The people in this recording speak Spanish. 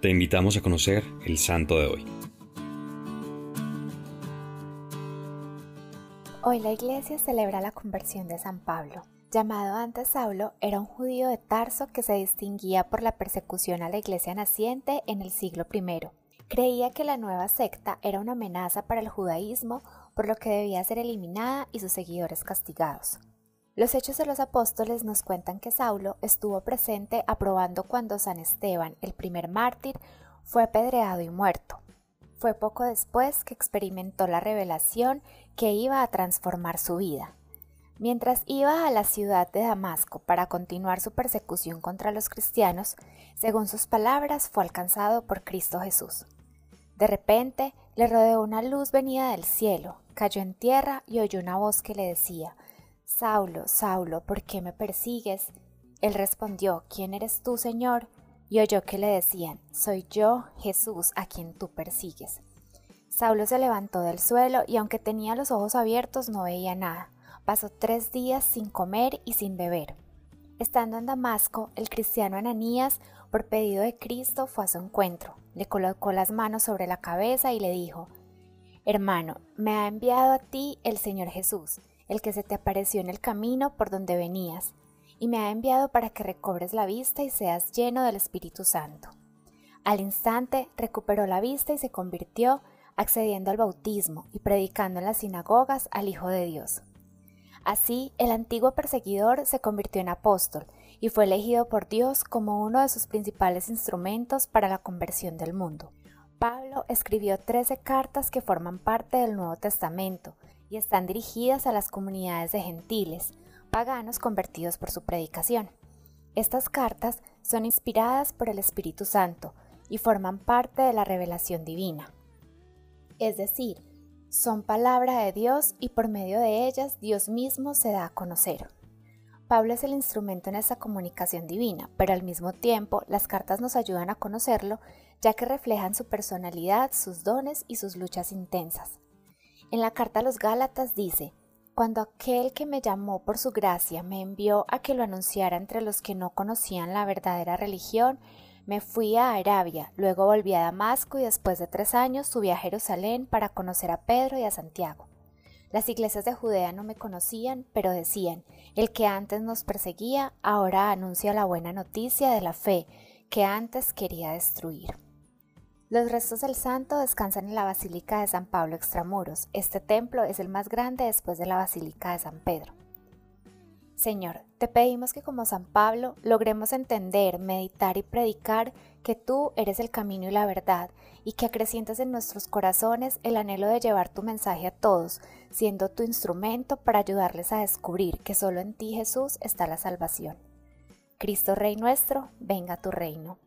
Te invitamos a conocer el santo de hoy. Hoy la iglesia celebra la conversión de San Pablo. Llamado antes Saulo, era un judío de Tarso que se distinguía por la persecución a la iglesia naciente en el siglo I. Creía que la nueva secta era una amenaza para el judaísmo, por lo que debía ser eliminada y sus seguidores castigados. Los hechos de los apóstoles nos cuentan que Saulo estuvo presente aprobando cuando San Esteban, el primer mártir, fue apedreado y muerto. Fue poco después que experimentó la revelación que iba a transformar su vida. Mientras iba a la ciudad de Damasco para continuar su persecución contra los cristianos, según sus palabras, fue alcanzado por Cristo Jesús. De repente le rodeó una luz venida del cielo, cayó en tierra y oyó una voz que le decía, Saulo, Saulo, ¿por qué me persigues? Él respondió, ¿quién eres tú, Señor? Y oyó que le decían, Soy yo, Jesús, a quien tú persigues. Saulo se levantó del suelo y aunque tenía los ojos abiertos no veía nada. Pasó tres días sin comer y sin beber. Estando en Damasco, el cristiano Ananías, por pedido de Cristo, fue a su encuentro, le colocó las manos sobre la cabeza y le dijo, Hermano, me ha enviado a ti el Señor Jesús el que se te apareció en el camino por donde venías, y me ha enviado para que recobres la vista y seas lleno del Espíritu Santo. Al instante recuperó la vista y se convirtió, accediendo al bautismo y predicando en las sinagogas al Hijo de Dios. Así, el antiguo perseguidor se convirtió en apóstol y fue elegido por Dios como uno de sus principales instrumentos para la conversión del mundo. Pablo escribió trece cartas que forman parte del Nuevo Testamento y están dirigidas a las comunidades de gentiles, paganos convertidos por su predicación. Estas cartas son inspiradas por el Espíritu Santo y forman parte de la revelación divina. Es decir, son palabra de Dios y por medio de ellas Dios mismo se da a conocer. Pablo es el instrumento en esta comunicación divina, pero al mismo tiempo las cartas nos ayudan a conocerlo ya que reflejan su personalidad, sus dones y sus luchas intensas. En la carta a los Gálatas dice, Cuando aquel que me llamó por su gracia me envió a que lo anunciara entre los que no conocían la verdadera religión, me fui a Arabia, luego volví a Damasco y después de tres años subí a Jerusalén para conocer a Pedro y a Santiago. Las iglesias de Judea no me conocían, pero decían, el que antes nos perseguía, ahora anuncia la buena noticia de la fe que antes quería destruir. Los restos del santo descansan en la Basílica de San Pablo Extramuros. Este templo es el más grande después de la Basílica de San Pedro. Señor, te pedimos que como San Pablo logremos entender, meditar y predicar que tú eres el camino y la verdad, y que acrecientes en nuestros corazones el anhelo de llevar tu mensaje a todos, siendo tu instrumento para ayudarles a descubrir que solo en ti Jesús está la salvación. Cristo Rey nuestro, venga tu reino.